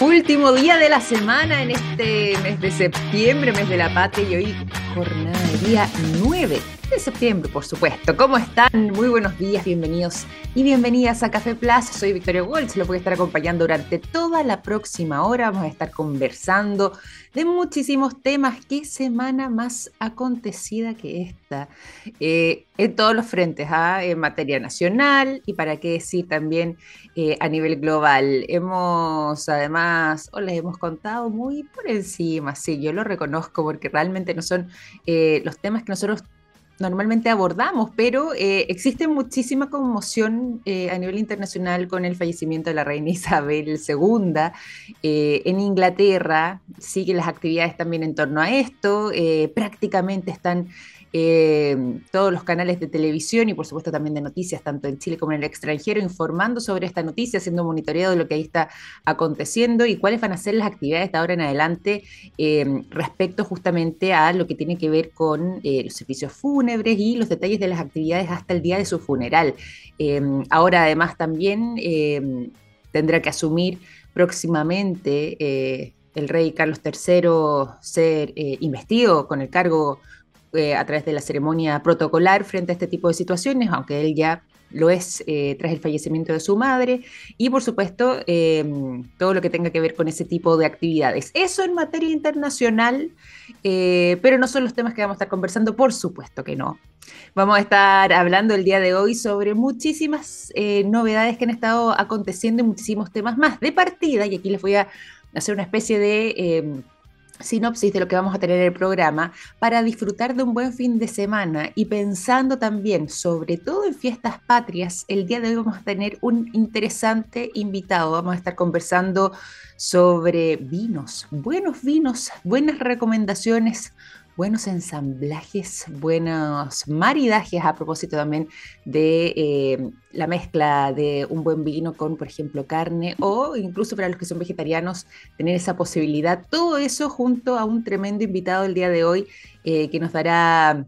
Último día de la semana en este mes de septiembre, mes de la patria y hoy jornada de día 9 de septiembre, por supuesto. ¿Cómo están? Muy buenos días, bienvenidos y bienvenidas a Café Plaza. Soy Victoria Walsh, lo voy a estar acompañando durante toda la próxima hora. Vamos a estar conversando de muchísimos temas. ¿Qué semana más acontecida que esta? Eh, en todos los frentes, ¿ah? en materia nacional y para qué decir también eh, a nivel global. Hemos además, o les hemos contado muy por encima, sí, yo lo reconozco porque realmente no son eh, los temas que nosotros normalmente abordamos, pero eh, existe muchísima conmoción eh, a nivel internacional con el fallecimiento de la reina Isabel II. Eh, en Inglaterra siguen las actividades también en torno a esto, prácticamente están eh, todos los canales de televisión y por supuesto también de noticias, tanto en Chile como en el extranjero, informando sobre esta noticia, haciendo monitoreado de lo que ahí está aconteciendo y cuáles van a ser las actividades de ahora en adelante eh, respecto justamente a lo que tiene que ver con eh, los servicios fúnebres y los detalles de las actividades hasta el día de su funeral. ahora además también tendrá que asumir próximamente el rey Carlos III ser investido con el cargo eh, a través de la ceremonia protocolar frente a este tipo de situaciones, aunque él ya lo es eh, tras el fallecimiento de su madre, y por supuesto eh, todo lo que tenga que ver con ese tipo de actividades. Eso en materia internacional, pero no son los temas que vamos a estar conversando, por supuesto que no. Vamos a estar hablando el día de hoy sobre muchísimas novedades que han estado aconteciendo y muchísimos temas más de partida, y aquí les voy a hacer una especie de sinopsis de lo que vamos a tener en el programa para disfrutar de un buen fin de semana y pensando también, sobre todo en fiestas patrias, el día de hoy vamos a tener un interesante invitado. Vamos a estar conversando sobre vinos, buenos vinos, buenas recomendaciones, buenos ensamblajes, buenos maridajes a propósito también de eh, la mezcla de un buen vino con, por ejemplo, carne o incluso para los que son vegetarianos, tener esa posibilidad. Todo eso junto a un tremendo invitado el día de hoy eh, que nos dará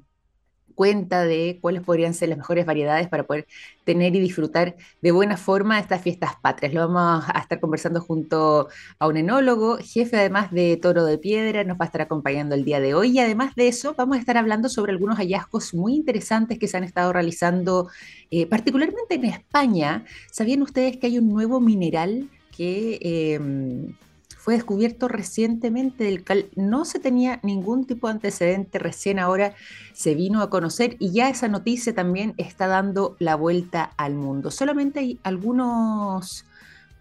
cuenta de cuáles podrían ser las mejores variedades para poder tener y disfrutar de buena forma estas fiestas patrias. Lo vamos a estar conversando junto a un enólogo, jefe además de Toro de Piedra, nos va a estar acompañando el día de hoy y además de eso vamos a estar hablando sobre algunos hallazgos muy interesantes que se han estado realizando eh, particularmente en España. ¿Sabían ustedes que hay un nuevo mineral que... Em, fue descubierto recientemente, del cual no se tenía ningún tipo de antecedente, recién ahora se vino a conocer y ya esa noticia también está dando la vuelta al mundo. Solamente hay algunos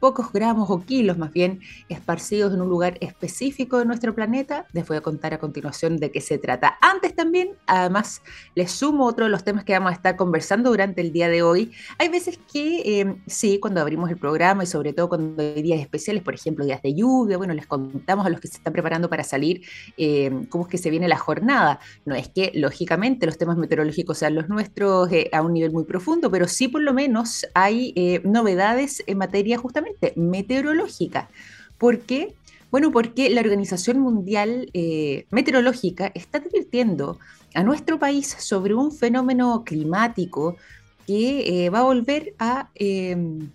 pocos gramos o kilos más bien esparcidos en un lugar específico de nuestro planeta. Les voy a contar a continuación de qué se trata. Antes también, además, les sumo otro de los temas que vamos a estar conversando durante el día de hoy. Hay veces que eh, sí, cuando abrimos el programa y sobre todo cuando hay días especiales, por ejemplo, días de lluvia, bueno, les contamos a los que se están preparando para salir eh, cómo es que se viene la jornada. No es que, lógicamente, los temas meteorológicos sean los nuestros eh, a un nivel muy profundo, pero sí por lo menos hay novedades en materia justamente meteorológica. ¿Por qué? Bueno, porque la Organización Mundial eh, Meteorológica está advirtiendo a nuestro país sobre un fenómeno climático que eh, va a volver a em,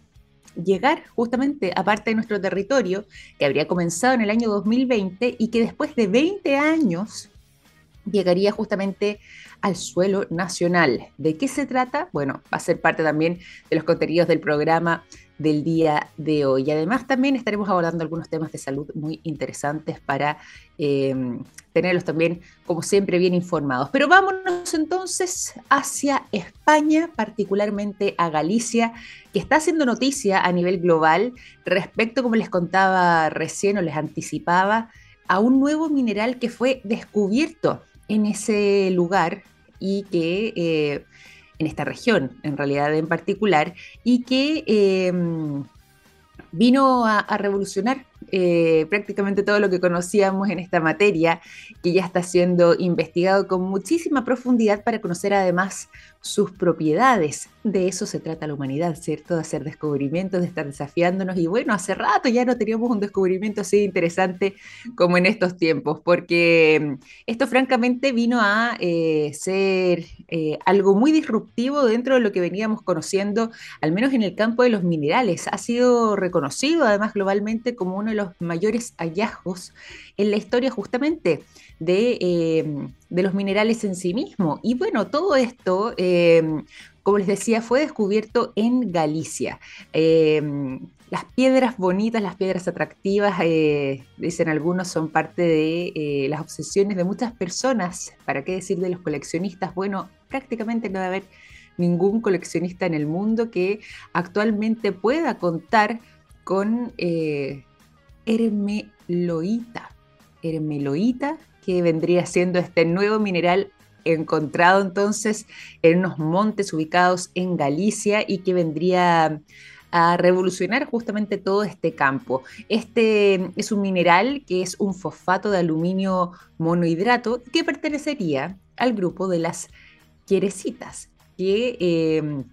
llegar justamente a parte de nuestro territorio, que habría comenzado en el año 2020 y que después de 20 años llegaría justamente al suelo nacional. ¿De qué se trata? Bueno, va a ser parte también de los contenidos del programa del día de hoy. Y además también estaremos abordando algunos temas de salud muy interesantes para em, tenerlos también, como siempre, bien informados. Pero vámonos entonces hacia España, particularmente a Galicia, que está haciendo noticia a nivel global respecto, como les contaba recién o les anticipaba, a un nuevo mineral que fue descubierto en ese lugar y que... Eh, en esta región, en realidad en particular, y que em, vino a, revolucionar eh, prácticamente todo lo que conocíamos en esta materia, que ya está siendo investigado con muchísima profundidad para conocer además sus propiedades. De eso se trata la humanidad, ¿cierto? De hacer descubrimientos, de estar desafiándonos. Y bueno, hace rato ya no teníamos un descubrimiento así interesante como en estos tiempos, porque mm, esto francamente vino a eh, ser eh, algo muy disruptivo dentro de lo que veníamos conociendo, al menos en el campo de los minerales. Ha sido reconocido además globalmente como uno de los los mayores hallazgos en la historia justamente de, eh, los minerales en sí mismo. Y bueno, todo esto, eh, como les decía, fue descubierto en Galicia. las piedras bonitas, las piedras atractivas, dicen algunos, son parte de las obsesiones de muchas personas. ¿Para qué decir de los coleccionistas? Bueno, prácticamente no debe haber ningún coleccionista en el mundo que actualmente pueda contar con eh, hermeloíta. Hermeloíta, que vendría siendo este nuevo mineral encontrado entonces en unos montes ubicados en Galicia y que vendría a revolucionar justamente todo este campo. Este es un mineral que es un fosfato de aluminio monohidrato que pertenecería al grupo de las quierecitas que em,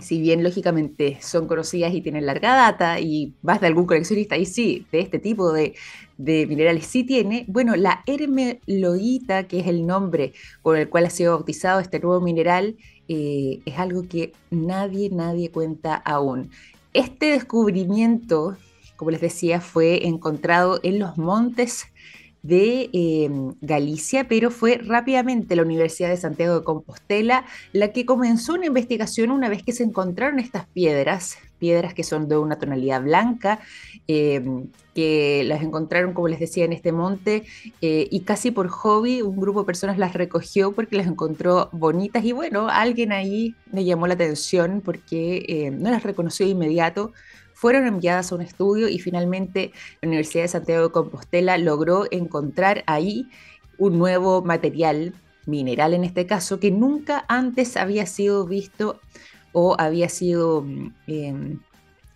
si bien lógicamente son conocidas y tienen larga data y más de algún coleccionista y sí, de este tipo de, minerales sí tiene, bueno, la hermeloíta, que es el nombre con el cual ha sido bautizado este nuevo mineral, eh, es algo que nadie, nadie cuenta aún. Este descubrimiento, como les decía, fue encontrado en los montes de em, Galicia, pero fue rápidamente la Universidad de Santiago de Compostela la que comenzó una investigación una vez que se encontraron estas piedras, piedras que son de una tonalidad blanca, em, que las encontraron, como les decía, en este monte eh, y casi por hobby un grupo de personas las recogió porque las encontró bonitas. Y bueno, alguien ahí me llamó la atención porque em, no las reconoció de inmediato fueron enviadas a un estudio y finalmente la Universidad de Santiago de Compostela logró encontrar ahí un nuevo material, mineral en este caso, que nunca antes había sido visto o había sido mm, em,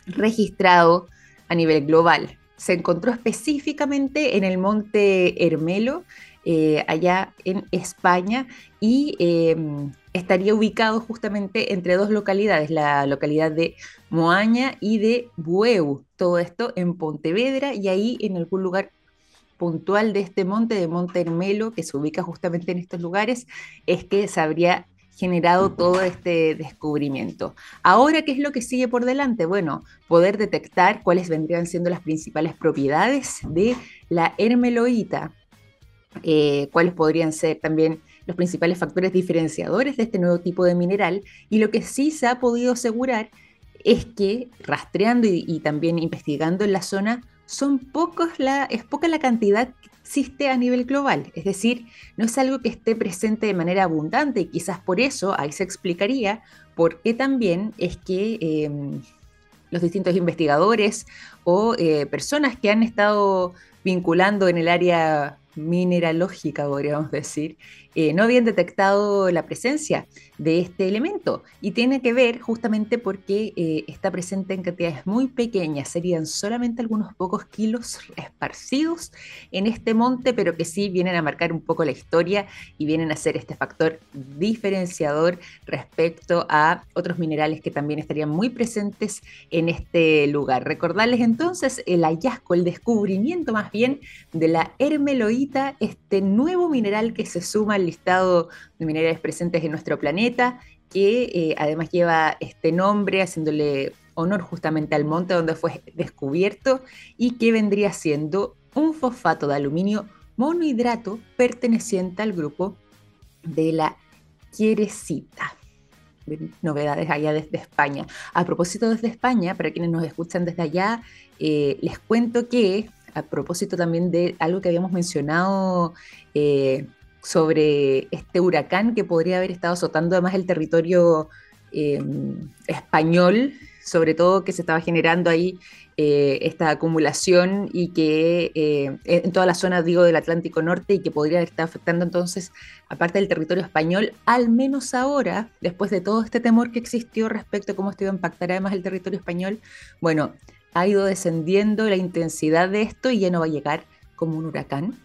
registrado a nivel global. Se encontró específicamente en el monte Hermelo, eh, allá en España, y em, estaría ubicado justamente entre dos localidades, la localidad de Moaña y de Bueu, todo esto en Pontevedra y ahí en algún lugar puntual de este monte, de Monte Hermelo, que se ubica justamente en estos lugares, es que se habría generado todo este descubrimiento. Ahora, ¿qué es lo que sigue por delante? Bueno, poder detectar cuáles vendrían siendo las principales propiedades de la hermeloíta, eh, cuáles podrían ser también los principales factores diferenciadores de este nuevo tipo de mineral. Y lo que sí se ha podido asegurar es que rastreando y, también investigando en la zona son es poca la cantidad que existe a nivel global, es decir, no es algo que esté presente de manera abundante y quizás por eso ahí se explicaría por qué también es que em, los distintos investigadores o eh, personas que han estado vinculando en el área mineralógica, podríamos decir, eh, no habían detectado la presencia de este elemento y tiene que ver justamente porque eh, está presente en cantidades muy pequeñas, serían solamente algunos pocos kilos esparcidos en este monte, pero que sí vienen a marcar un poco la historia y vienen a ser este factor diferenciador respecto a otros minerales que también estarían muy presentes en este lugar. Recordarles entonces el hallazgo, el descubrimiento más bien de la hermeloíta, este nuevo mineral que se suma al listado de minerales presentes en nuestro planeta, que eh, además lleva este nombre, haciéndole honor justamente al monte donde fue descubierto y que vendría siendo un fosfato de aluminio monohidrato perteneciente al grupo de la quierecita. Novedades allá desde España. A propósito desde España, para quienes nos escuchan desde allá, eh, les cuento que a propósito también de algo que habíamos mencionado eh, sobre este huracán que podría haber estado azotando además el territorio em, español, sobre todo que se estaba generando ahí eh, esta acumulación y que eh, en toda la zona, digo, del Atlántico Norte y que podría estar afectando entonces, aparte del territorio español, al menos ahora, después de todo este temor que existió respecto a cómo esto iba a impactar además el territorio español, bueno, ha ido descendiendo la intensidad de esto y ya no va a llegar como un huracán,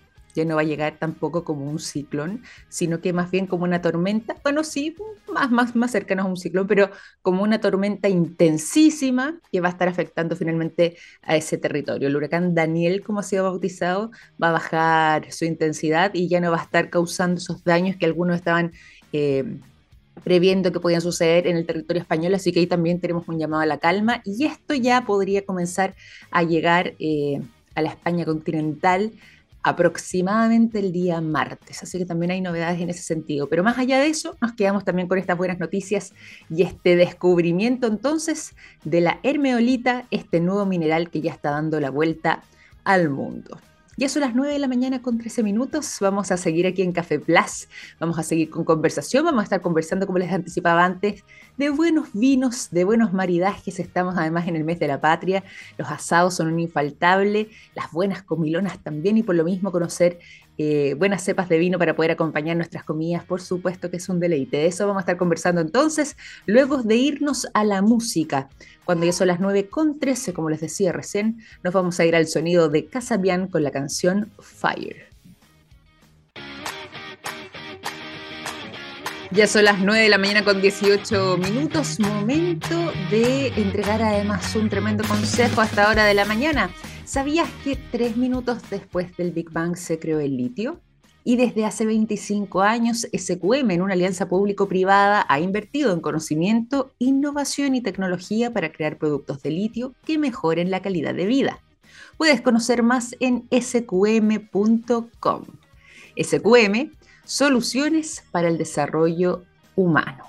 no va a llegar tampoco como un ciclón, sino que más bien como una tormenta, bueno, sí, más, más, más a un ciclón, pero como una tormenta intensísima que va a estar afectando finalmente a ese territorio. El huracán Daniel, como ha sido bautizado, va a bajar su intensidad y ya no va a estar causando esos daños que algunos estaban... Eh, previendo que podían suceder en el territorio español, así que ahí también tenemos un llamado a la calma. Y esto ya podría comenzar a llegar eh, a la España continental aproximadamente el día martes, así que también hay novedades en ese sentido. Pero más allá de eso, nos quedamos también con estas buenas noticias y este descubrimiento entonces de la hermeolita, este nuevo mineral que ya está dando la vuelta al mundo. Ya son las 9 de la mañana con 13 minutos. Vamos a seguir aquí en Café Plus. Vamos a seguir con conversación. Vamos a estar conversando, como les anticipaba antes, de buenos vinos, de buenos maridajes. Estamos además en el mes de la patria. Los asados son un infaltable. Las buenas comilonas también. Y por lo mismo conocer eh, buenas cepas de vino para poder acompañar nuestras comidas, por supuesto que es un deleite. De eso vamos a estar conversando entonces, luego de irnos a la música. Cuando ya son las 9 con 13, como les decía recién, nos vamos a ir al sonido de Casabian con la canción Fire. Ya son las 9 de la mañana con 18 minutos, momento de entregar además un tremendo consejo a esta hora de la mañana. ¿Sabías que tres minutos después del Big Bang se creó el litio? Y desde hace 25 años, SQM, en una alianza público-privada, ha invertido en conocimiento, innovación y tecnología para crear productos de litio que mejoren la calidad de vida. Puedes conocer más en sqm.com. SQM, soluciones para el desarrollo humano.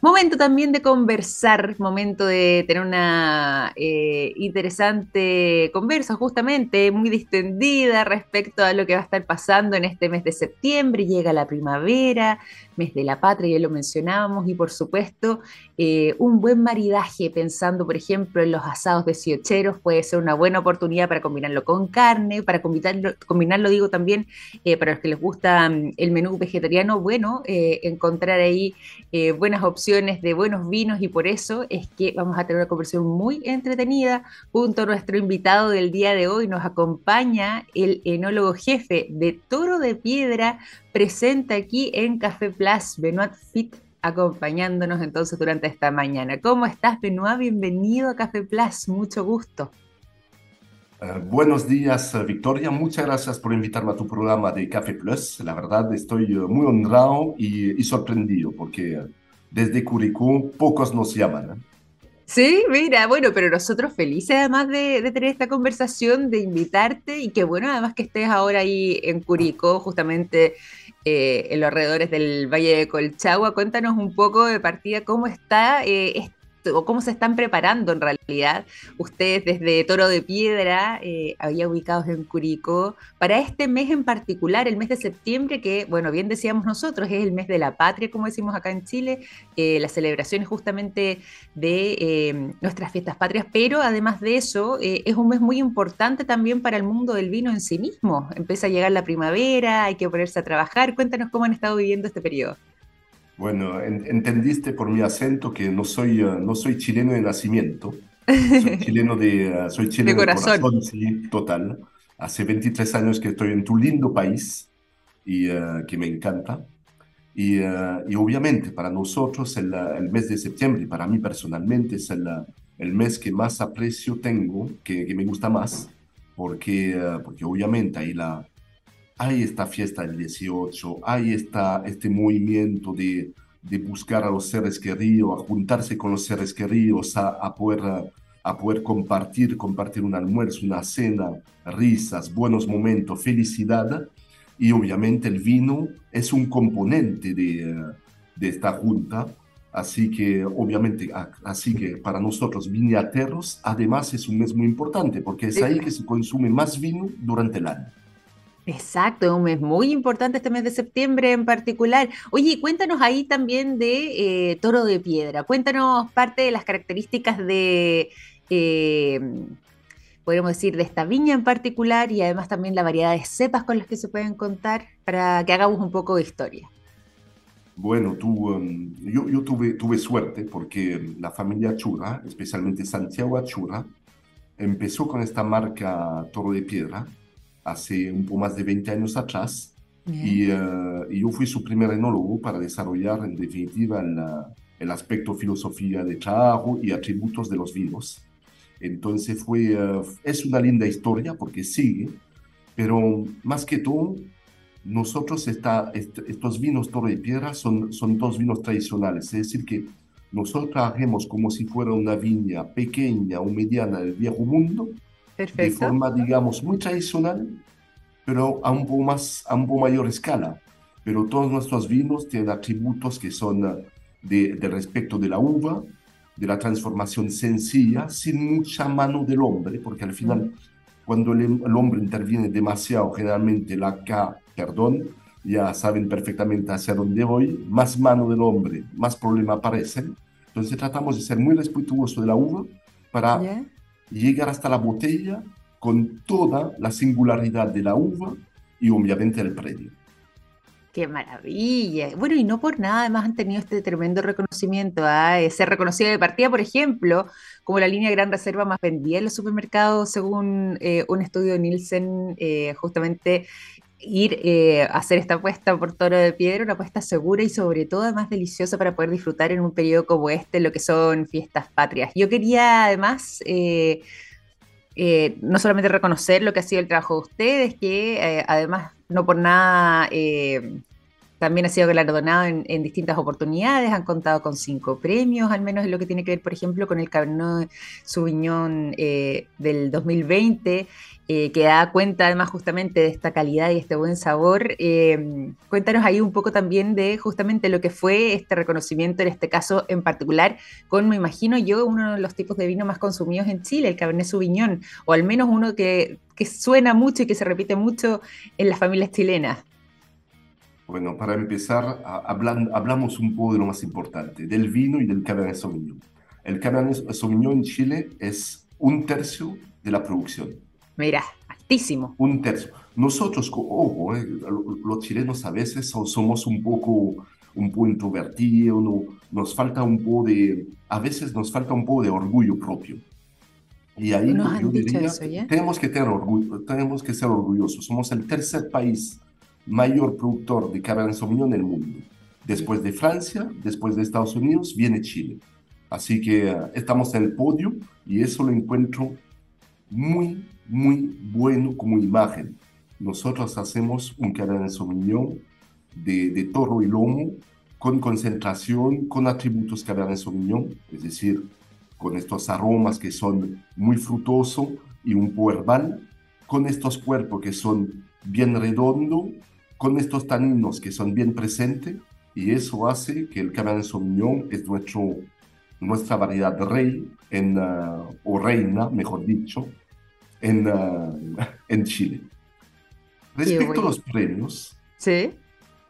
Momento también de conversar, momento de tener una eh, interesante conversa, justamente muy distendida respecto a lo que va a estar pasando en este mes de septiembre. Llega la primavera, mes de la patria, ya lo mencionábamos, y por supuesto, eh, un buen maridaje, pensando, por ejemplo, en los asados de siocheros, puede ser una buena oportunidad para combinarlo con carne, para combinarlo, combinarlo digo también, eh, para los que les gusta mm, el menú vegetariano, bueno, eh, encontrar ahí buenas opciones de buenos vinos, y por eso es que vamos a tener una conversación muy entretenida junto a nuestro invitado del día de hoy. Nos acompaña el enólogo jefe de Toro de Piedra, presente aquí en Café Plus, Benoit Fit, acompañándonos entonces durante esta mañana. ¿Cómo estás, Benoit? Bienvenido a Café Plus, mucho gusto. Uh, buenos días, Victoria. Muchas gracias por invitarme a tu programa de Café Plus. La verdad, estoy uh, muy honrado y, sorprendido porque desde Curicó pocos nos llaman. Sí, mira, bueno, pero nosotros felices además de, de, tener esta conversación, de invitarte y que bueno, además que estés ahora ahí en Curicó, justamente eh, en los alrededores del Valle de Colchagua. Cuéntanos un poco de partida cómo está eh, o cómo se están preparando en realidad ustedes desde Toro de Piedra, eh, había ubicados en Curicó, para este mes en particular, el mes de septiembre, que, bueno, bien decíamos nosotros, es el mes de la patria, como decimos acá en Chile, eh, las celebraciones justamente de eh, nuestras fiestas patrias, pero además de eso, eh, es un mes muy importante también para el mundo del vino en sí mismo. Empieza a llegar la primavera, hay que ponerse a trabajar. Cuéntanos cómo han estado viviendo este periodo. Bueno, entendiste por mi acento que no soy, uh, no soy chileno de nacimiento, soy chileno de, uh, soy chileno de corazón, de corazón sí, total. Hace 23 años que estoy en tu lindo país y uh, que me encanta. Y, y, obviamente para nosotros el, el, mes de septiembre, para mí personalmente, es el, el mes que más aprecio tengo, que, que me gusta más, porque, porque obviamente ahí la, hay esta fiesta del 18, hay esta, este movimiento de, de buscar a los seres queridos, a juntarse con los seres queridos, a, a, poder, a poder compartir, compartir un almuerzo, una cena, risas, buenos momentos, felicidad. Y obviamente el vino es un componente de, de esta junta. Así que, obviamente, así que para nosotros viñateros, además es un mes muy importante, porque es ahí que se consume más vino durante el año. Exacto, es un mes muy importante este mes de septiembre en particular. Oye, cuéntanos ahí también de eh, Toro de Piedra. Cuéntanos parte de las características de, eh, podríamos decir, de esta viña en particular y además también la variedad de cepas con las que se pueden contar para que hagamos un poco de historia. Bueno, um, yo, tuve, tuve suerte porque la familia Chura, especialmente Santiago Achura, empezó con esta marca Toro de Piedra hace un poco más de 20 años atrás. Y, uh, y, yo fui su primer enólogo para desarrollar en definitiva el, el, aspecto filosofía de trabajo y atributos de los vinos. Entonces fue, uh, es una linda historia porque sigue, pero más que todo, nosotros está, est estos vinos Torre de Piedra son, son dos vinos tradicionales, es decir, que nosotros trabajemos como si fuera una viña pequeña o mediana del viejo mundo, de forma, digamos, muy tradicional, pero a un poco, más, a un poco mayor escala. Pero todos nuestros vinos tienen atributos que son eh, de, de respecto de la uva, de la transformación sencilla, sin mucha mano del hombre, porque al final, cuando el, el, hombre interviene demasiado, generalmente la K, perdón, ya saben perfectamente hacia dónde voy, más mano del hombre, más problema aparecen. Entonces tratamos de ser muy respetuosos de la uva para llegar hasta la botella con toda la singularidad de la uva y obviamente el predio. Qué maravilla. Bueno, y no por nada, además han tenido este tremendo reconocimiento. ¿ah? ser reconocido de partida, por ejemplo, como la línea Gran Reserva más vendida en los supermercados, según eh, un estudio de Nielsen, eh, justamente ir eh, a hacer esta apuesta por toro de piedra, una apuesta segura y sobre todo más deliciosa para poder disfrutar en un periodo como este, lo que son fiestas patrias. Yo quería además... Eh, eh, no solamente reconocer lo que ha sido el trabajo de ustedes, que además no por nada también ha sido galardonado en, en, distintas oportunidades, han contado con cinco premios, al menos en lo que tiene que ver, por ejemplo, con el Cabernet Sauvignon del 2020 eh, que da cuenta además justamente de esta calidad y este buen sabor. Eh, cuéntanos ahí un poco también de justamente lo que fue este reconocimiento en este caso en particular, con, me imagino yo, uno de los tipos de vino más consumidos en Chile, el Cabernet Sauvignon, o al menos uno que suena mucho y que se repite mucho en las familias chilenas. Bueno, para empezar, hablamos un poco de lo más importante, del vino y del Cabernet Sauvignon. El Cabernet Sauvignon en Chile es un tercio de la producción Mira, altísimo. Un tercio. Nosotros, ojo, eh, los chilenos a veces somos un poco, un poco introvertidos, no, nos falta un poco de, a veces nos falta un poco de orgullo propio. Y ahí yo diría, tenemos que tener orgullo, tenemos que ser orgullosos. Somos el tercer país mayor productor de Sauvignon en el mundo. Después de Francia, después de Estados Unidos, viene Chile. Así que eh, estamos en el podio y eso lo encuentro muy, muy bueno como imagen. Nosotros hacemos un Cabernet Sauvignon de, de toro y lomo con concentración, con atributos Cabernet Sauvignon, es decir, con estos aromas que son muy frutosos y un poco herbal, con estos cuerpos que son bien redondos, con estos taninos que son bien presentes, y eso hace que el Cabernet Sauvignon es nuestro, nuestra variedad de rey, en, uh, o reina, mejor dicho, en, uh, en Chile. Respecto a los premios, ¿Sí?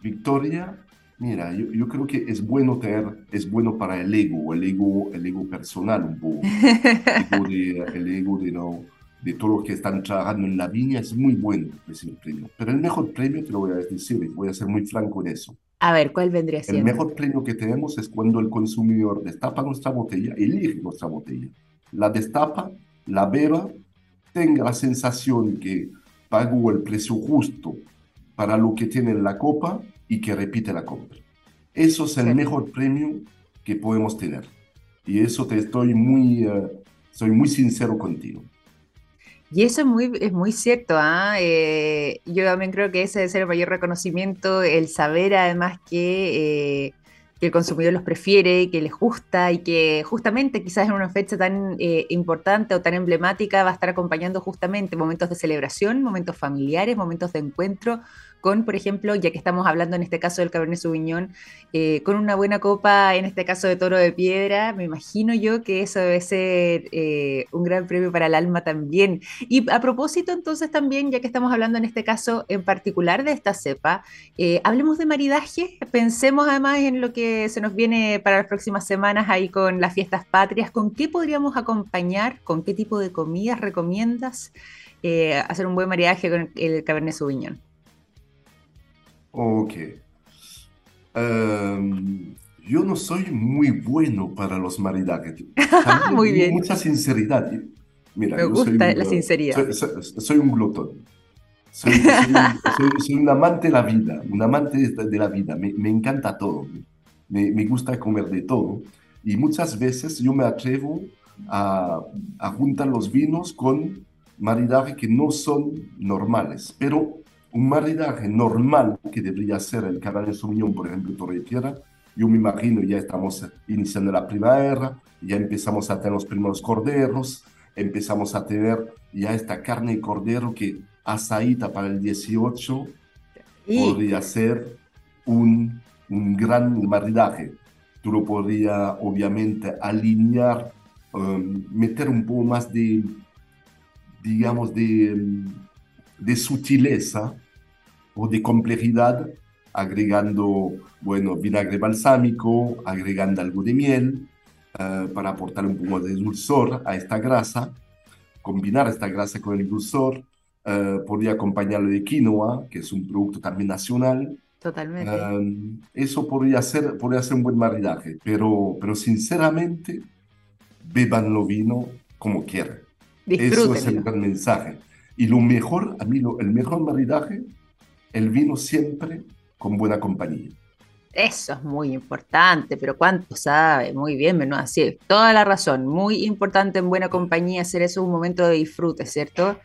Victoria, mira, yo, yo, creo que es bueno tener, es bueno para el ego, el ego, el ego personal un poco, el ego de, no, de todos los que están trabajando en la viña, es muy bueno recibir premio. Pero el mejor premio, te lo voy a decir, voy a ser muy franco en eso. A ver, ¿cuál vendría siendo? El mejor premio que tenemos es cuando el consumidor destapa nuestra botella, elige nuestra botella, la destapa, la beba tenga la sensación que pagó el precio justo para lo que tiene en la copa y que repite la compra. Eso es el mejor premio que podemos tener. Y eso te estoy muy, uh, soy muy sincero contigo. Y eso es muy, es muy cierto. ¿ah? Eh, yo también creo que ese debe ser el mayor reconocimiento, el saber además que eh, que el consumidor los prefiere, que les gusta y que justamente quizás en una fecha tan eh, importante o tan emblemática va a estar acompañando justamente momentos de celebración, momentos familiares, momentos de encuentro con, por ejemplo, ya que estamos hablando en este caso del Cabernet Sauvignon, eh, con una buena copa, en este caso de toro de piedra, me imagino yo que eso debe ser eh, un gran premio para el alma también. Y a propósito, entonces también, ya que estamos hablando en este caso en particular de esta cepa, eh, hablemos de maridaje, pensemos además en lo que se nos viene para las próximas semanas ahí con las fiestas patrias, ¿con qué podríamos acompañar? ¿Con qué tipo de comidas recomiendas? hacer un buen maridaje con el Cabernet Sauvignon. Ok. Em, yo no soy muy bueno para los maridajes. muy bien. Mucha sinceridad. Mira, Me gusta la sinceridad. Soy, un glotón. Soy, un amante de la vida, un amante de, la vida. Me, me encanta todo. Me, me, gusta comer de todo. Y muchas veces yo me atrevo a, a juntar los vinos con maridajes que no son normales. Pero un maridaje normal que debería ser el Cabernet Sauvignon, por ejemplo, Torre de Tierra, yo me imagino ya estamos iniciando la primavera, ya empezamos a tener los primeros corderos, empezamos a tener ya esta carne de cordero que asaíta para el 18 podría ser un, un gran maridaje. Tú lo podrías obviamente alinear, um, meter un poco más de, digamos, de, de sutileza o de complejidad, agregando, bueno, vinagre balsámico, agregando algo de miel, uh, para aportar un poco de dulzor a esta grasa, combinar esta grasa con el dulzor, uh, podría acompañarlo de quinoa, que es un producto también nacional. Totalmente. Um, eso podría ser, podría ser un buen maridaje, pero, pero sinceramente, beban lo vino como quieran. Eso es el gran mensaje. Y lo mejor, a mí lo, el mejor maridaje, el vino siempre con buena compañía. Eso es muy importante, pero ¿cuánto sabe? Muy bien, Menú, así toda la razón. Muy importante en buena compañía hacer eso un momento de disfrute, ¿cierto?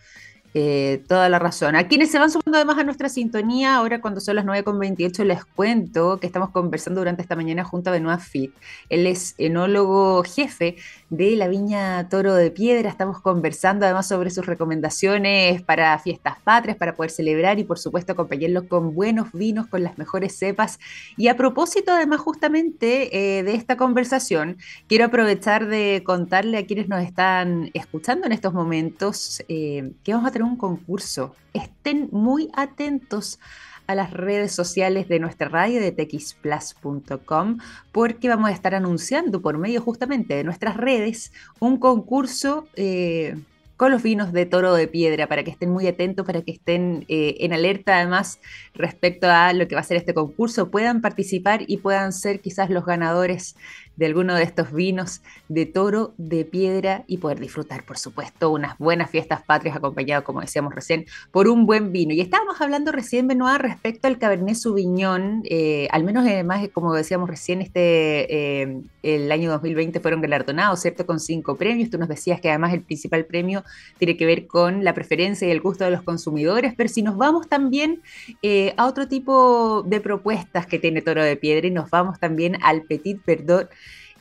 Eh, toda la razón. A quienes se van sumando además a nuestra sintonía, ahora cuando son las 9.28 les cuento que estamos conversando durante esta mañana junto a Benoit Fit. Él es enólogo jefe de la Viña Toro de Piedra. Estamos conversando además sobre sus recomendaciones para fiestas patrias, para poder celebrar y por supuesto acompañarlos con buenos vinos, con las mejores cepas. Y a propósito además justamente eh, de esta conversación, quiero aprovechar de contarle a quienes nos están escuchando en estos momentos eh, que vamos a tener un concurso. Estén muy atentos a las redes sociales de nuestra radio de texplus.com porque vamos a estar anunciando por medio justamente de nuestras redes un concurso eh, con los vinos de toro de piedra para que estén muy atentos, para que estén eh, en alerta además respecto a lo que va a ser este concurso, puedan participar y puedan ser quizás los ganadores de alguno de estos vinos de toro de piedra y poder disfrutar, por supuesto, unas buenas fiestas patrias acompañado, como decíamos recién, por un buen vino. Y estábamos hablando recién, Benoit, respecto al Cabernet Sauvignon, eh, al menos además, como decíamos recién, este, eh, el año 2020 fueron galardonados, ¿cierto? Con cinco premios. Tú nos decías que además el principal premio tiene que ver con la preferencia y el gusto de los consumidores, pero si nos vamos también eh, a otro tipo de propuestas que tiene Toro de Piedra y nos vamos también al Petit Verdot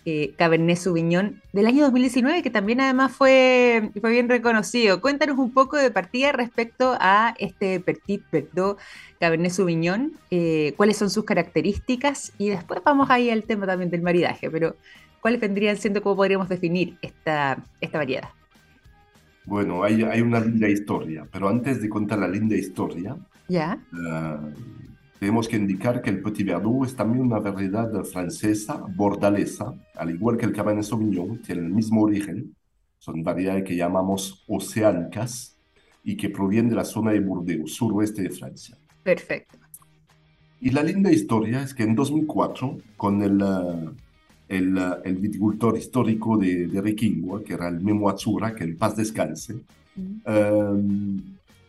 eh, Cabernet Sauvignon del año 2019, que también además fue, fue bien reconocido. Cuéntanos un poco de partida respecto a este Petit Verdot Cabernet Sauvignon, eh, cuáles son sus características y después vamos ahí al tema también del maridaje, pero cuáles vendrían siendo, cómo podríamos definir esta, esta variedad. Bueno, hay, hay una linda historia, pero antes de contar la linda historia, ¿Ya? Uh, tenemos que indicar que el Petit Verdot es también una variedad francesa, bordalesa, al igual que el Cabernet Sauvignon, tiene el mismo origen. Son variedades que llamamos oceánicas y que provienen de la zona de Burdeos, suroeste de Francia. Perfecto. Y la linda historia es que en 2004, con el, el, el viticultor histórico de, de Requingua, que era el Memo Azzurra, que en paz descanse, um,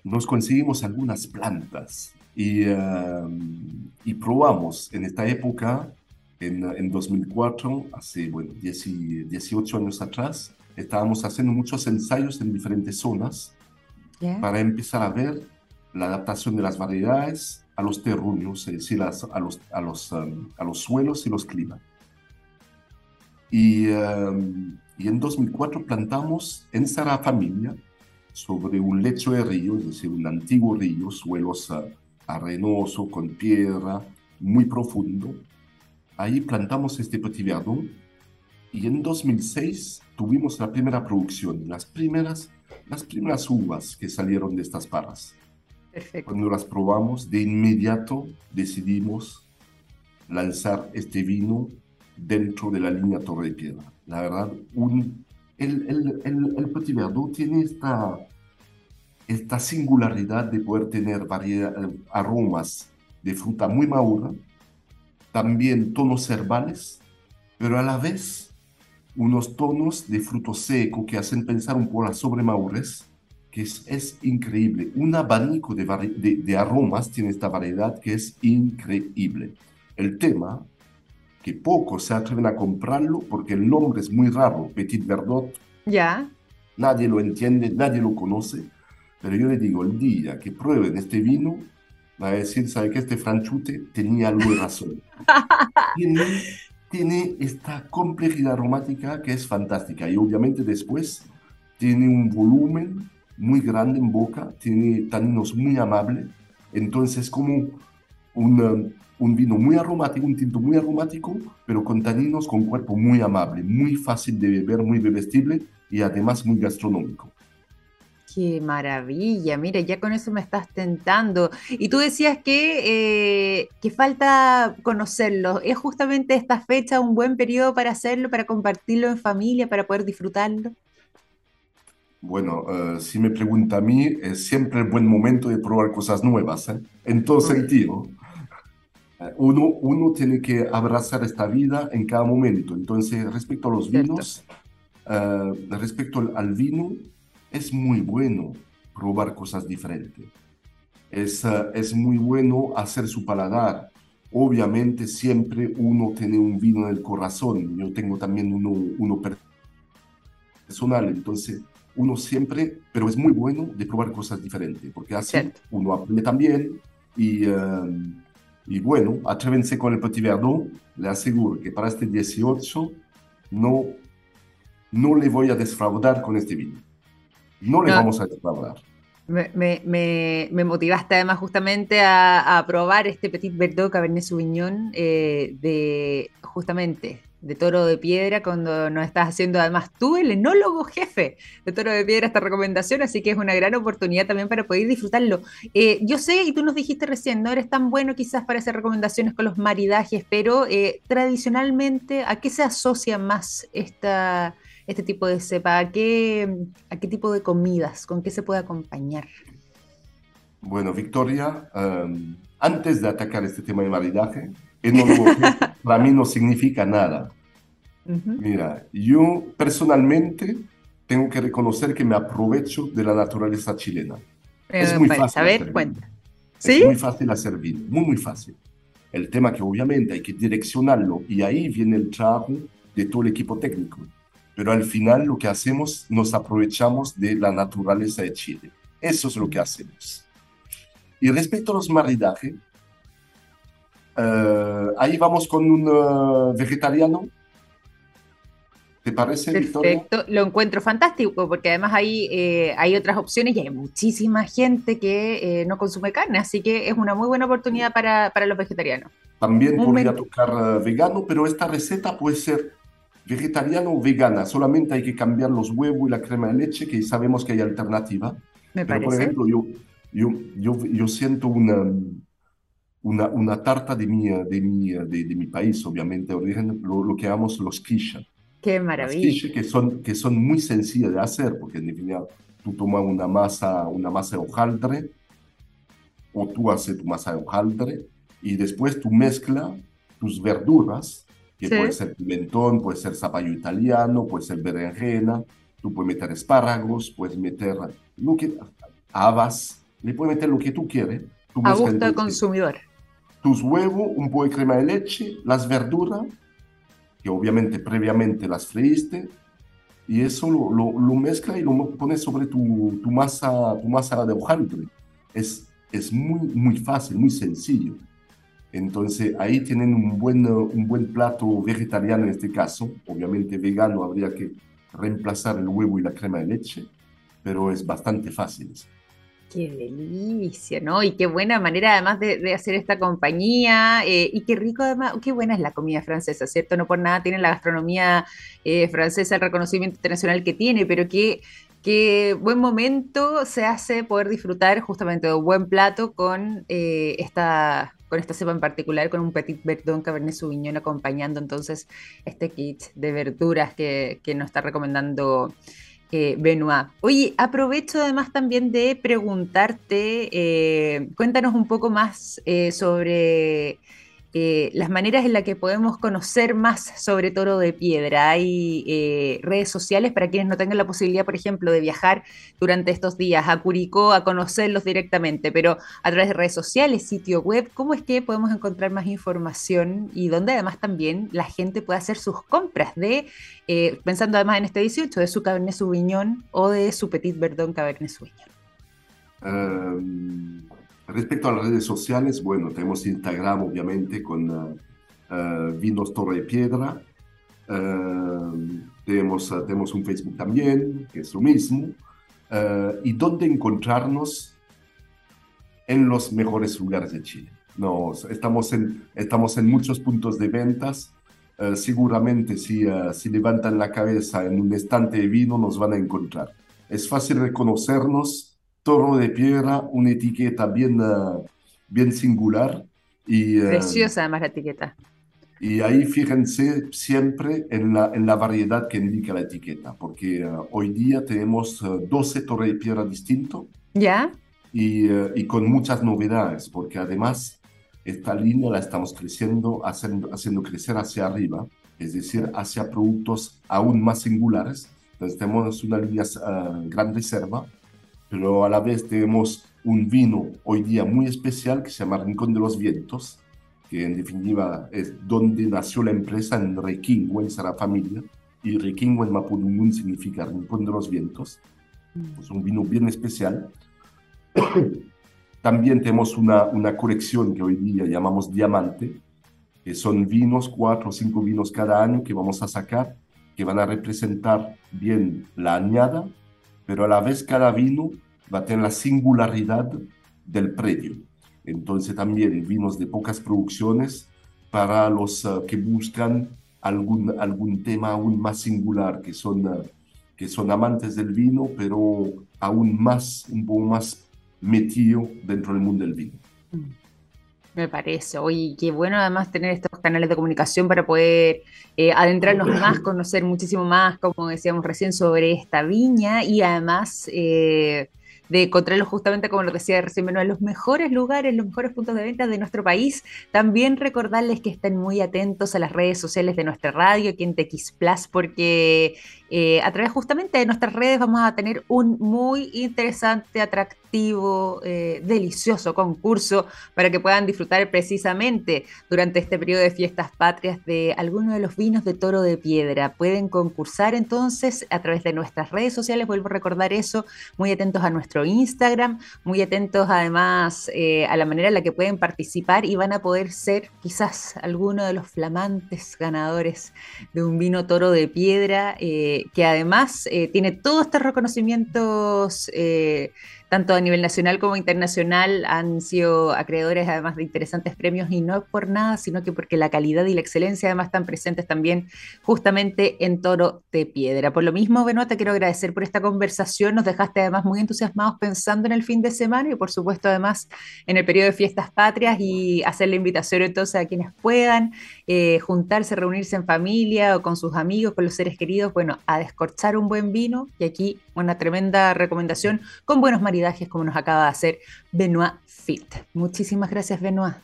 nos conseguimos algunas plantas y, em, y probamos en esta época, en, en 2004, hace bueno, 18 años atrás, estábamos haciendo muchos ensayos en diferentes zonas para empezar a ver la adaptación de las variedades a los terruños, es decir, a, los, a, los, em, a los suelos y los climas. Y, em, y en 2004 plantamos en Sara Familia, sobre un lecho de río, es decir, un antiguo río, suelos uh, arenoso, con piedra, muy profundo. Ahí plantamos este Petit Verdot y en 2006 tuvimos la primera producción, las primeras, las primeras uvas que salieron de estas parras. Perfecto. Cuando las probamos, de inmediato decidimos lanzar este vino dentro de la línea Torre de Piedra. La verdad, un, el, el, el, el Petit Verdot tiene esta, esta singularidad de poder tener variedad, eh, aromas de fruta muy madura, también tonos herbales, pero a la vez unos tonos de fruto seco que hacen pensar un poco la sobremadurez, que es, es, increíble. Un abanico de, de, de, aromas tiene esta variedad que es increíble. El tema, que pocos se atreven a comprarlo porque el nombre es muy raro, Petit Verdot. Ya. Nadie lo entiende, nadie lo conoce pero yo le digo, el día que prueben este vino, va a decir, ¿sabe qué? Este franchute tenía algo de razón. tiene, tiene esta complejidad aromática que es fantástica y obviamente después tiene un volumen muy grande en boca, tiene taninos muy amables, entonces como un, un vino muy aromático, un tinto muy aromático, pero con taninos con cuerpo muy amable, muy fácil de beber, muy bebestible y además muy gastronómico. Qué maravilla, mira, ya con eso me estás tentando. Y tú decías que, eh, que falta conocerlo. ¿Es justamente esta fecha un buen periodo para hacerlo, para compartirlo en familia, para poder disfrutarlo? Bueno, eh, si me pregunta a mí, es siempre el buen momento de probar cosas nuevas, ¿eh? en todo sentido. Uno, uno tiene que abrazar esta vida en cada momento. Entonces, respecto a los vinos, respecto al vino, es muy bueno probar cosas diferentes. Es, eh, es muy bueno hacer su paladar. Obviamente siempre uno tiene un vino en el corazón. Yo tengo también uno, uno personal. Entonces uno siempre, pero es muy bueno de probar cosas diferentes, porque así uno aprende también y, eh, y bueno, atrévense con el Petit Verdot. Le aseguro que para este 18 no, no le voy a defraudar con este vino. No le vamos a defraudar. Me, me, motivaste además justamente a, probar este Petit Verdot Cabernet Sauvignon eh, de justamente de Toro de Piedra cuando nos estás haciendo además tú el enólogo jefe de Toro de Piedra esta recomendación, así que es una gran oportunidad también para poder disfrutarlo. Eh, yo sé, y tú nos dijiste recién, no eres tan bueno quizás para hacer recomendaciones con los maridajes, pero eh, tradicionalmente, ¿a qué se asocia más esta este tipo de cepa? ¿A qué, a qué tipo de comidas? ¿Con qué se puede acompañar? Bueno, Victoria, em, antes de atacar este tema de maridaje, para mí no significa nada. Mira, yo personalmente tengo que reconocer que me aprovecho de la naturaleza chilena. es muy fácil. Saber, cuenta. ¿Sí? Es muy fácil hacer vino, muy, muy fácil. El tema que obviamente hay que direccionarlo y ahí viene el trabajo de todo el equipo técnico pero al final lo que hacemos, nos aprovechamos de la naturaleza de Chile. Eso es lo que hacemos. Y respecto a los maridajes, eh, ahí vamos con un eh, vegetariano. ¿Te parece, Perfecto, lo encuentro fantástico porque además ahí eh, hay otras opciones y hay muchísima gente que no consume carne, así que es una muy buena oportunidad para, para los vegetarianos. También podría tocar vegano, pero esta receta puede ser vegetariana o vegana, solamente hay que cambiar los huevos y la crema de leche, que sabemos que hay alternativa. Me Pero, por ejemplo, yo, yo, yo, yo siento una, una, una, tarta de mi, de, mi, de, mi país, obviamente, origen, lo, lo que llamamos los quiche. Qué maravilla. Quiche que son, que son muy sencillas de hacer, porque en definitiva tú tomas una masa, una masa de hojaldre, o tú haces tu masa de hojaldre, y después tú mezclas tus verduras que puede ser pimentón, puede ser zapallo italiano, puede ser berenjena, tú puedes meter espárragos, puedes meter lo que, habas, le puedes meter lo que tú quieres. a gusto del consumidor. Tus huevos, un poco de crema de leche, las verduras, que obviamente previamente las freíste, y eso lo, lo, lo mezclas y lo pones sobre tu, tu, masa, tu masa de hojaldre. Es, es muy, muy fácil, muy sencillo. Entonces ahí tienen un buen, un buen plato vegetariano en este caso. Obviamente vegano habría que reemplazar el huevo y la crema de leche, pero es bastante fácil. Qué delicia, ¿no? Y qué buena manera además de, hacer esta compañía. Eh, y qué rico además, qué buena es la comida francesa, ¿cierto? No por nada tiene la gastronomía eh, francesa el reconocimiento internacional que tiene, pero qué, qué buen momento se hace poder disfrutar justamente de un buen plato con eh, esta con esta cepa en particular, con un Petit Verdon Cabernet Sauvignon acompañando entonces este kit de verduras que, nos está recomendando eh, Benoit. Oye, aprovecho además también de preguntarte, eh, cuéntanos un poco más eh, sobre eh, las maneras en las que podemos conocer más sobre Toro de Piedra. Hay eh, redes sociales para quienes no tengan la posibilidad, por ejemplo, de viajar durante estos días a Curicó a conocerlos directamente, pero a través de redes sociales, sitio web, ¿cómo es que podemos encontrar más información y donde además también la gente puede hacer sus compras de, eh, pensando además en este 18, de su Cabernet Sauvignon o de su Petit Verdón Cabernet Sauvignon? Respecto a las redes sociales, bueno, tenemos Instagram obviamente con uh, uh, Vinos Torre de Piedra. tenemos, tenemos un Facebook también, que es lo mismo. ¿Y dónde encontrarnos? En los mejores lugares de Chile. Nos, estamos, en, estamos en muchos puntos de ventas. seguramente si, si levantan la cabeza en un estante de vino nos van a encontrar. Es fácil reconocernos, Toro de Piedra, una etiqueta bien, bien singular. Y, eh, Preciosa además la etiqueta. Y ahí fíjense siempre en la, en la variedad que indica la etiqueta, porque eh, hoy día tenemos 12 eh, torres de piedra distintos. ¿Ya? Y, y, con muchas novedades, porque además esta línea la estamos creciendo, haciendo, haciendo crecer hacia arriba, es decir, hacia productos aún más singulares. Entonces tenemos una línea gran reserva, pero a la vez tenemos un vino hoy día muy especial que se llama Rincón de los Vientos, que en definitiva es donde nació la empresa en Requingo, en Sara Familia, y Requingo en Mapudungun significa Rincón de los Vientos. Es un vino bien especial. También tenemos una, una colección que hoy día llamamos Diamante, que son vinos, cuatro o cinco vinos cada año que vamos a sacar, que van a representar bien la añada, pero a la vez cada vino va a tener la singularidad del predio. Entonces también vinos de pocas producciones para los uh, que buscan algún, algún tema aún más singular, que son, uh, que son amantes del vino, pero aún más, un poco más metido dentro del mundo del vino. Mm. Me parece. Oye, qué bueno además tener estos canales de comunicación para poder eh, adentrarnos más, conocer muchísimo más, como decíamos recién, sobre esta viña y además eh, de encontrarlos justamente, como lo decía recién, en los mejores lugares, los mejores puntos de venta de nuestro país. También recordarles que estén muy atentos a las redes sociales de nuestra radio, aquí en TX Plus, porque eh, a través justamente de nuestras redes vamos a tener un muy interesante, atractivo, eh, delicioso concurso para que puedan disfrutar precisamente durante este periodo de fiestas patrias de alguno de los vinos de toro de piedra. Pueden concursar entonces a través de nuestras redes sociales, vuelvo a recordar eso, muy atentos a nuestro Instagram, muy atentos además eh, a la manera en la que pueden participar y van a poder ser quizás alguno de los flamantes ganadores de un vino toro de piedra que además eh, tiene todos estos reconocimientos eh, tanto a nivel nacional como internacional, han sido acreedores además de interesantes premios y no por nada, sino que porque la calidad y la excelencia además están presentes también justamente en Toro de Piedra. Por lo mismo, Benoit, te quiero agradecer por esta conversación, nos dejaste además muy entusiasmados pensando en el fin de semana y por supuesto además en el periodo de fiestas patrias y hacer la invitación entonces a quienes puedan eh, juntarse, reunirse en familia o con sus amigos, con los seres queridos, bueno, a descorchar un buen vino y aquí una tremenda recomendación con buenos maridajes como nos acaba de hacer Benoit Fit. Muchísimas gracias, Benoit.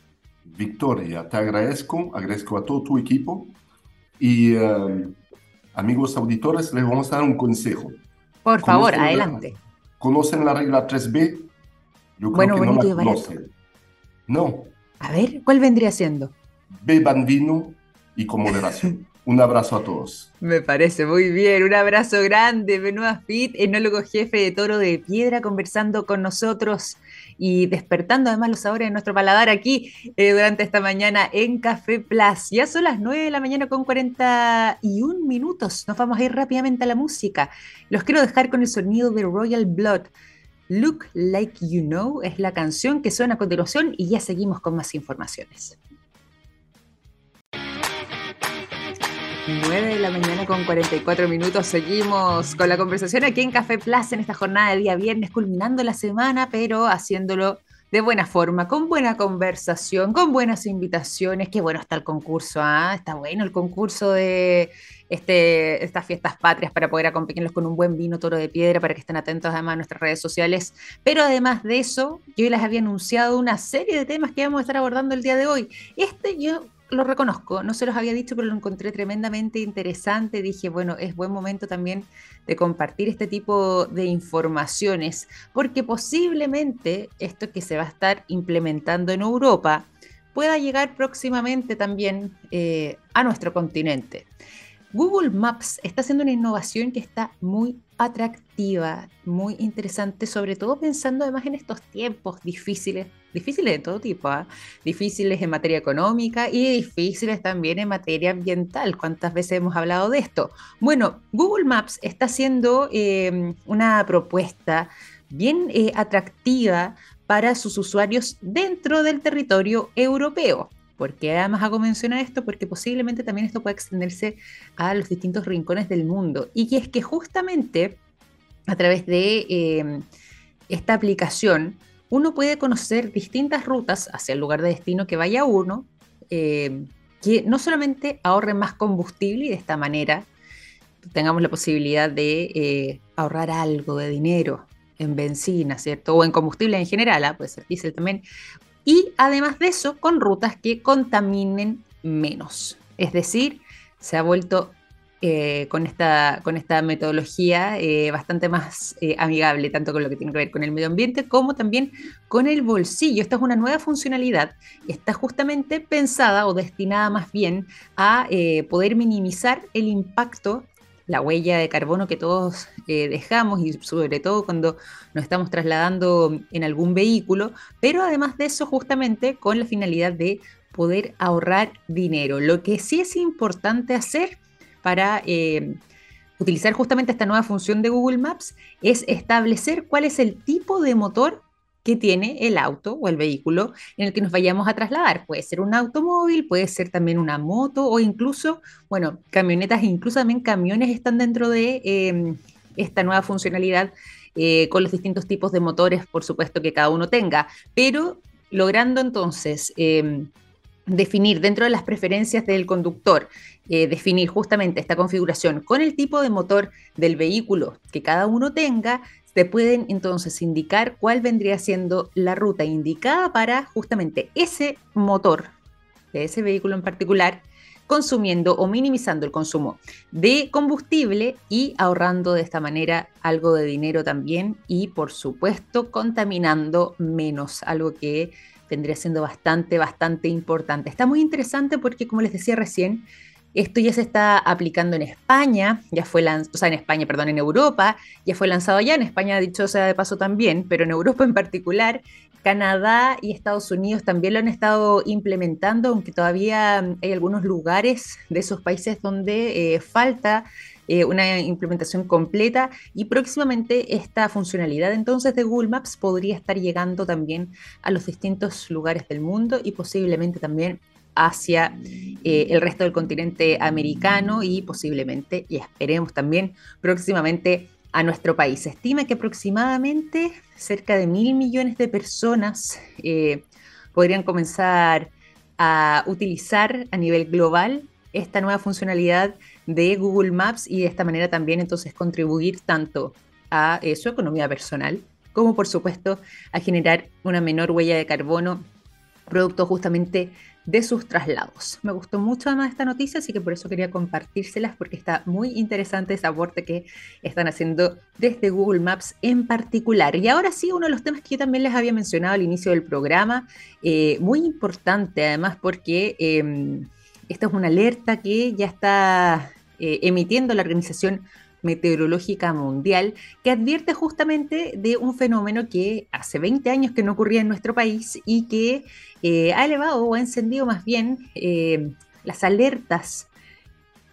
Victoria, te agradezco, agradezco a todo tu equipo y um, amigos auditores, les vamos a dar un consejo. Por favor, adelante. ¿Conocen la regla 3B? Yo creo bueno, que no la conocen. No. A ver, ¿cuál vendría siendo? Beban vino y con moderación. Un abrazo a todos. Me parece muy bien. Un abrazo grande. Benoit Fit, enólogo jefe de Toro de Piedra, conversando con nosotros y despertando además los sabores de nuestro paladar aquí eh, durante esta mañana en Café Plus. Ya son las 9 de la mañana con 41 minutos. Nos vamos a ir rápidamente a la música. Los quiero dejar con el sonido de Royal Blood. Look Like You Know es la canción que suena a continuación y ya seguimos con más informaciones. 9 de la mañana con 44 minutos. Seguimos con la conversación aquí en Café Plaza en esta jornada de día viernes, culminando la semana, pero haciéndolo de buena forma, con buena conversación, con buenas invitaciones. Qué bueno está el concurso, ¿ah? Está bueno el concurso de este, estas fiestas patrias para poder acompañarlos con un buen vino toro de piedra para que estén atentos además a nuestras redes sociales. Pero además de eso, yo les había anunciado una serie de temas que vamos a estar abordando el día de hoy. Este yo lo reconozco, no se los había dicho, pero lo encontré tremendamente interesante. Dije, bueno, es buen momento también de compartir este tipo de informaciones, porque posiblemente esto que se va a estar implementando en Europa pueda llegar próximamente también eh, a nuestro continente. Google Maps está haciendo una innovación que está muy atractiva, muy interesante, sobre todo pensando además en estos tiempos difíciles, difíciles de todo tipo, ¿ah? difíciles en materia económica y difíciles también en materia ambiental. ¿Cuántas veces hemos hablado de esto? Bueno, Google Maps está haciendo eh, una propuesta bien eh, atractiva para sus usuarios dentro del territorio europeo. ¿Por qué además hago mención a esto? Porque posiblemente también esto pueda extenderse a los distintos rincones del mundo. Y es que justamente a través de eh, esta aplicación uno puede conocer distintas rutas hacia el lugar de destino que vaya uno, eh, que no solamente ahorren más combustible y de esta manera tengamos la posibilidad de eh, ahorrar algo de dinero en benzina, ¿cierto? O en combustible en general, ¿ah? puede ser también, y además de eso con rutas que contaminen menos. Es decir, se ha vuelto eh, con, esta, con esta metodología eh, bastante más eh, amigable, tanto con lo que tiene que ver con el medio ambiente como también con el bolsillo. Esta es una nueva funcionalidad, está justamente pensada o destinada más bien a poder minimizar el impacto la huella de carbono que todos eh, dejamos y sobre todo cuando nos estamos trasladando en algún vehículo, pero además de eso justamente con la finalidad de poder ahorrar dinero. Lo que sí es importante hacer para eh, utilizar justamente esta nueva función de Google Maps es establecer cuál es el tipo de motor que tiene el auto o el vehículo en el que nos vayamos a trasladar. Puede ser un automóvil, puede ser también una moto o incluso, bueno, camionetas incluso también camiones están dentro de em, esta nueva funcionalidad eh, con los distintos tipos de motores, por supuesto, que cada uno tenga, pero logrando entonces em, definir dentro de las preferencias del conductor, eh, definir justamente esta configuración con el tipo de motor del vehículo que cada uno tenga, te pueden entonces indicar cuál vendría siendo la ruta indicada para justamente ese motor de ese vehículo en particular, consumiendo o minimizando el consumo de combustible y ahorrando de esta manera algo de dinero también y por supuesto contaminando menos, algo que vendría siendo bastante, bastante importante. Está muy interesante porque como les decía recién, esto ya se está aplicando en España, ya fue lanzado, sea, en España, perdón, en Europa, ya fue lanzado ya, en España, dicho sea de paso también, pero en Europa en particular, Canadá y Estados Unidos también lo han estado implementando, aunque todavía hay algunos lugares de esos países donde eh, falta eh, una implementación completa y próximamente esta funcionalidad entonces de Google Maps podría estar llegando también a los distintos lugares del mundo y posiblemente también hacia eh, el resto del continente americano y posiblemente, y esperemos también próximamente, a nuestro país. Se estima que aproximadamente cerca de mil millones de personas eh, podrían comenzar a utilizar a nivel global esta nueva funcionalidad de Google Maps y de esta manera también entonces contribuir tanto a su economía personal como por supuesto a generar una menor huella de carbono producto justamente de sus traslados. Me gustó mucho además esta noticia, así que por eso quería compartírselas porque está muy interesante ese aporte que están haciendo desde Google Maps en particular. Y ahora sí, uno de los temas que yo también les había mencionado al inicio del programa, eh, muy importante además porque em, esta es una alerta que ya está eh, emitiendo la organización Meteorológica Mundial, que advierte justamente de un fenómeno que hace 20 años que no ocurría en nuestro país y que eh, ha elevado o ha encendido más bien eh, las alertas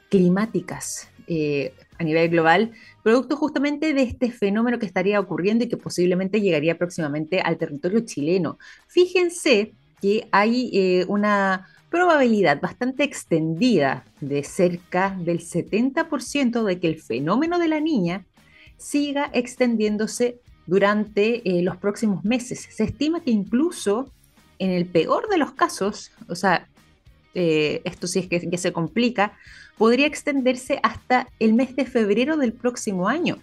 climáticas eh, a nivel global, producto justamente de este fenómeno que estaría ocurriendo y que posiblemente llegaría próximamente al territorio chileno. Fíjense que hay una probabilidad bastante extendida de cerca del 70% de que el fenómeno de la niña siga extendiéndose durante eh, los próximos meses. Se estima que incluso en el peor de los casos, o sea, eh, esto sí es que, que se complica, podría extenderse hasta el mes de febrero del próximo año,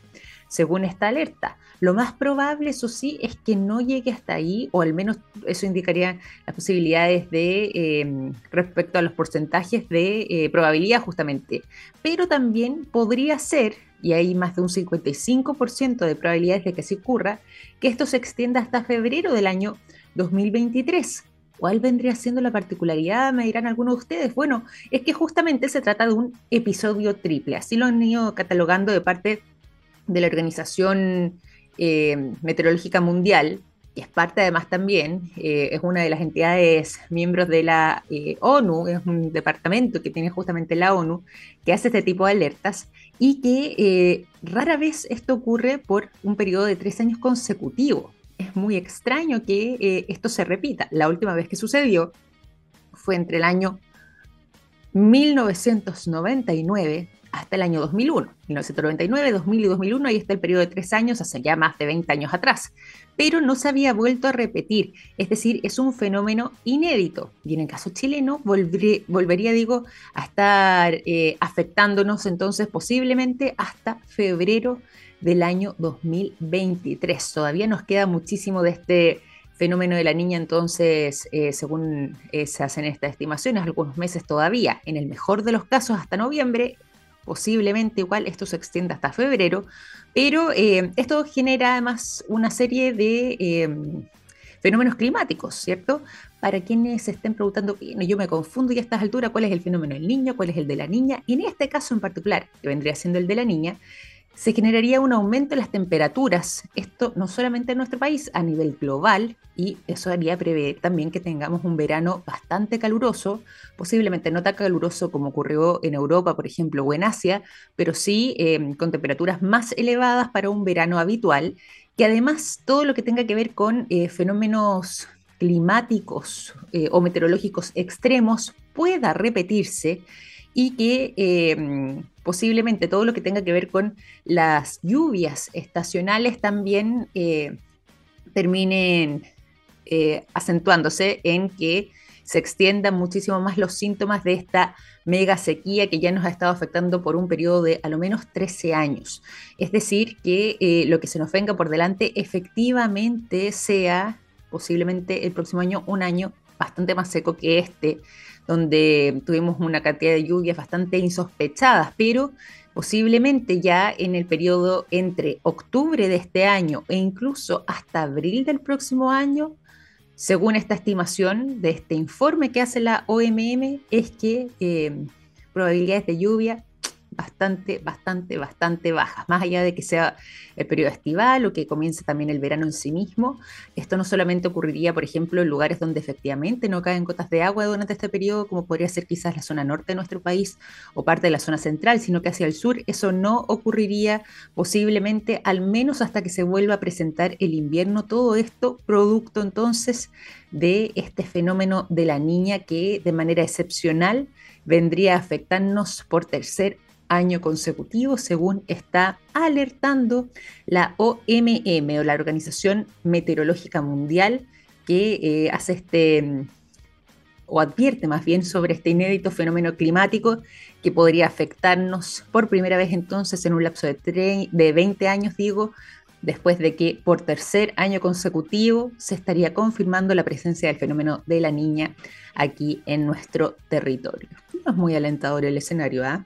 según esta alerta. Lo más probable, eso sí, es que no llegue hasta ahí, o al menos eso indicaría las posibilidades de em, respecto a los porcentajes de eh, probabilidad justamente. Pero también podría ser, y hay más de un 55% de probabilidades de que se ocurra, que esto se extienda hasta febrero del año 2023. ¿Cuál vendría siendo la particularidad? Me dirán algunos de ustedes. Bueno, es que justamente se trata de un episodio triple. Así lo han ido catalogando de parte de la Organización eh, Meteorológica Mundial, que es parte además también, eh, es una de las entidades miembros de la eh, ONU, es un departamento que tiene justamente la ONU, que hace este tipo de alertas y que rara vez esto ocurre por un periodo de tres años consecutivos. Es muy extraño que esto se repita. La última vez que sucedió fue entre el año 1999 hasta el año 2001. 1999, 2000 y 2001, ahí está el periodo de tres años, hace ya más de 20 años atrás. Pero no se había vuelto a repetir, es decir, es un fenómeno inédito. Y en el caso chileno, volvería, digo, a estar eh, afectándonos entonces posiblemente hasta febrero del año 2023. Todavía nos queda muchísimo de este fenómeno de la niña, entonces, eh, según se hacen estas estimaciones, algunos meses todavía, en el mejor de los casos hasta noviembre, posiblemente igual esto se extienda hasta febrero, pero eh, esto genera además una serie de eh, fenómenos climáticos, ¿cierto? Para quienes se estén preguntando, yo me confundo y a estas alturas cuál es el fenómeno del niño, cuál es el de la niña, y en este caso en particular, que vendría siendo el de la niña, se generaría un aumento en las temperaturas. Esto no solamente en nuestro país, a nivel global, y eso haría prever también que tengamos un verano bastante caluroso, posiblemente no tan caluroso como ocurrió en Europa, por ejemplo, o en Asia, pero sí eh, con temperaturas más elevadas para un verano habitual, que además todo lo que tenga que ver con eh, fenómenos climáticos eh, o meteorológicos extremos pueda repetirse y que em, posiblemente todo lo que tenga que ver con las lluvias estacionales también eh, terminen eh, acentuándose en que se extiendan muchísimo más los síntomas de esta mega sequía que ya nos ha estado afectando por un periodo de a lo menos 13 años. Es decir, que eh, lo que se nos venga por delante efectivamente sea posiblemente el próximo año un año bastante más seco que este, donde tuvimos una cantidad de lluvias bastante insospechadas, pero posiblemente ya en el periodo entre octubre de este año e incluso hasta abril del próximo año, según esta estimación de este informe que hace la OMM, es que eh, probabilidades de lluvia bastante, bastante, bastante bajas. Más allá de que sea el periodo estival o que comience también el verano en sí mismo, esto no solamente ocurriría, por ejemplo, en lugares donde efectivamente no caen gotas de agua durante este periodo, como podría ser quizás la zona norte de nuestro país o parte de la zona central, sino que hacia el sur eso no ocurriría posiblemente al menos hasta que se vuelva a presentar el invierno. Todo esto producto entonces de este fenómeno de la niña que de manera excepcional vendría a afectarnos por tercer año consecutivo, según está alertando la OMM o la Organización Meteorológica Mundial, que eh, hace este o advierte más bien sobre este inédito fenómeno climático que podría afectarnos por primera vez entonces en un lapso de, de 20 años, digo, después de que por tercer año consecutivo se estaría confirmando la presencia del fenómeno de la niña aquí en nuestro territorio. No es muy alentador el escenario, ¿ah?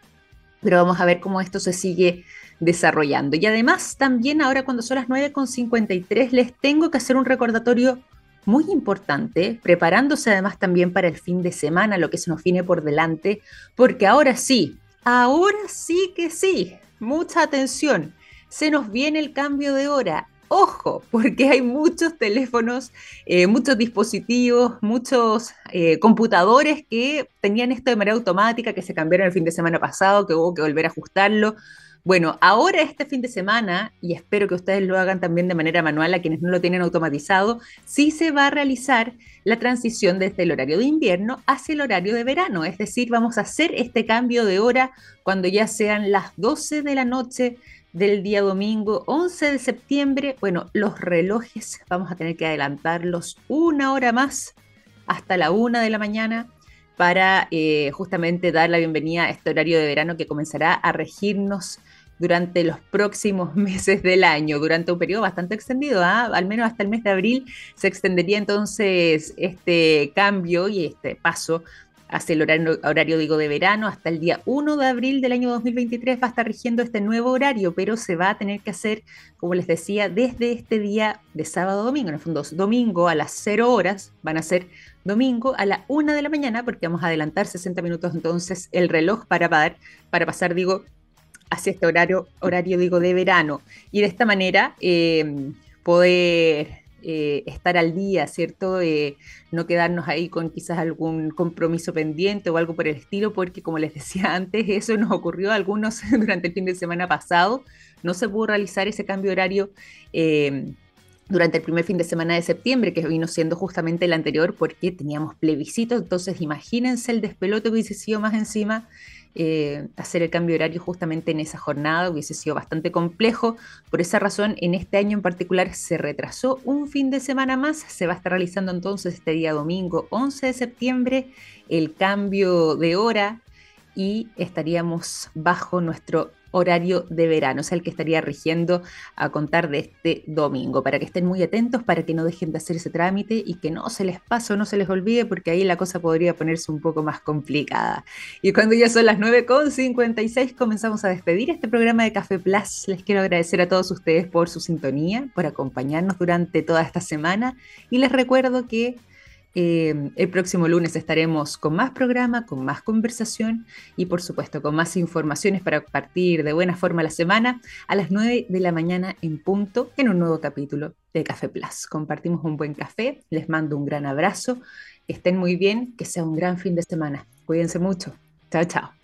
Pero vamos a ver cómo esto se sigue desarrollando. Y además, también ahora cuando son las 9.53, les tengo que hacer un recordatorio muy importante, preparándose además también para el fin de semana, lo que se nos viene por delante, porque ahora sí, ahora sí que sí, mucha atención, se nos viene el cambio de hora. Ojo, porque hay muchos teléfonos, eh, muchos dispositivos, muchos eh, computadores que tenían esto de manera automática, que se cambiaron el fin de semana pasado, que hubo que volver a ajustarlo. Bueno, ahora este fin de semana, y espero que ustedes lo hagan también de manera manual a quienes no lo tienen automatizado, sí se va a realizar la transición desde el horario de invierno hacia el horario de verano. Es decir, vamos a hacer este cambio de hora cuando ya sean las 12 de la noche del día domingo 11 de septiembre. Bueno, los relojes vamos a tener que adelantarlos una hora más hasta la una de la mañana para eh, justamente dar la bienvenida a este horario de verano que comenzará a regirnos durante los próximos meses del año, durante un periodo bastante extendido, ¿ah? al menos hasta el mes de abril se extendería entonces este cambio y este paso hacia el horario, horario, digo, de verano, hasta el día 1 de abril del año 2023 va a estar rigiendo este nuevo horario, pero se va a tener que hacer, como les decía, desde este día de sábado domingo. En el fondo, domingo a las 0 horas van a ser domingo a la 1 de la mañana, porque vamos a adelantar 60 minutos entonces el reloj para, para pasar, digo, hacia este horario, horario digo, de verano. Y de esta manera eh, poder eh, estar al día, ¿cierto? Eh, no quedarnos ahí con quizás algún compromiso pendiente o algo por el estilo, porque como les decía antes, eso nos ocurrió a algunos durante el fin de semana pasado. No se pudo realizar ese cambio horario. Eh, durante el primer fin de semana de septiembre, que vino siendo justamente el anterior, porque teníamos plebiscito, entonces imagínense el despelote que hubiese sido más encima eh, hacer el cambio horario justamente en esa jornada hubiese sido bastante complejo. Por esa razón, en este año en particular se retrasó un fin de semana más. Se va a estar realizando entonces este día domingo 11 de septiembre el cambio de hora y estaríamos bajo nuestro horario de verano, o sea, el que estaría rigiendo a contar de este domingo, para que estén muy atentos, para que no dejen de hacer ese trámite y que no se les pase o no se les olvide, porque ahí la cosa podría ponerse un poco más complicada. Y cuando ya son las 9.56, comenzamos a despedir este programa de Café Plus. Les quiero agradecer a todos ustedes por su sintonía, por acompañarnos durante toda esta semana y les recuerdo que eh, el próximo lunes estaremos con más programa, con más conversación y por supuesto con más informaciones para partir de buena forma la semana a las 9 de la mañana en punto en un nuevo capítulo de Café Plus. Compartimos un buen café, les mando un gran abrazo, estén muy bien, que sea un gran fin de semana. Cuídense mucho. Chao, chao.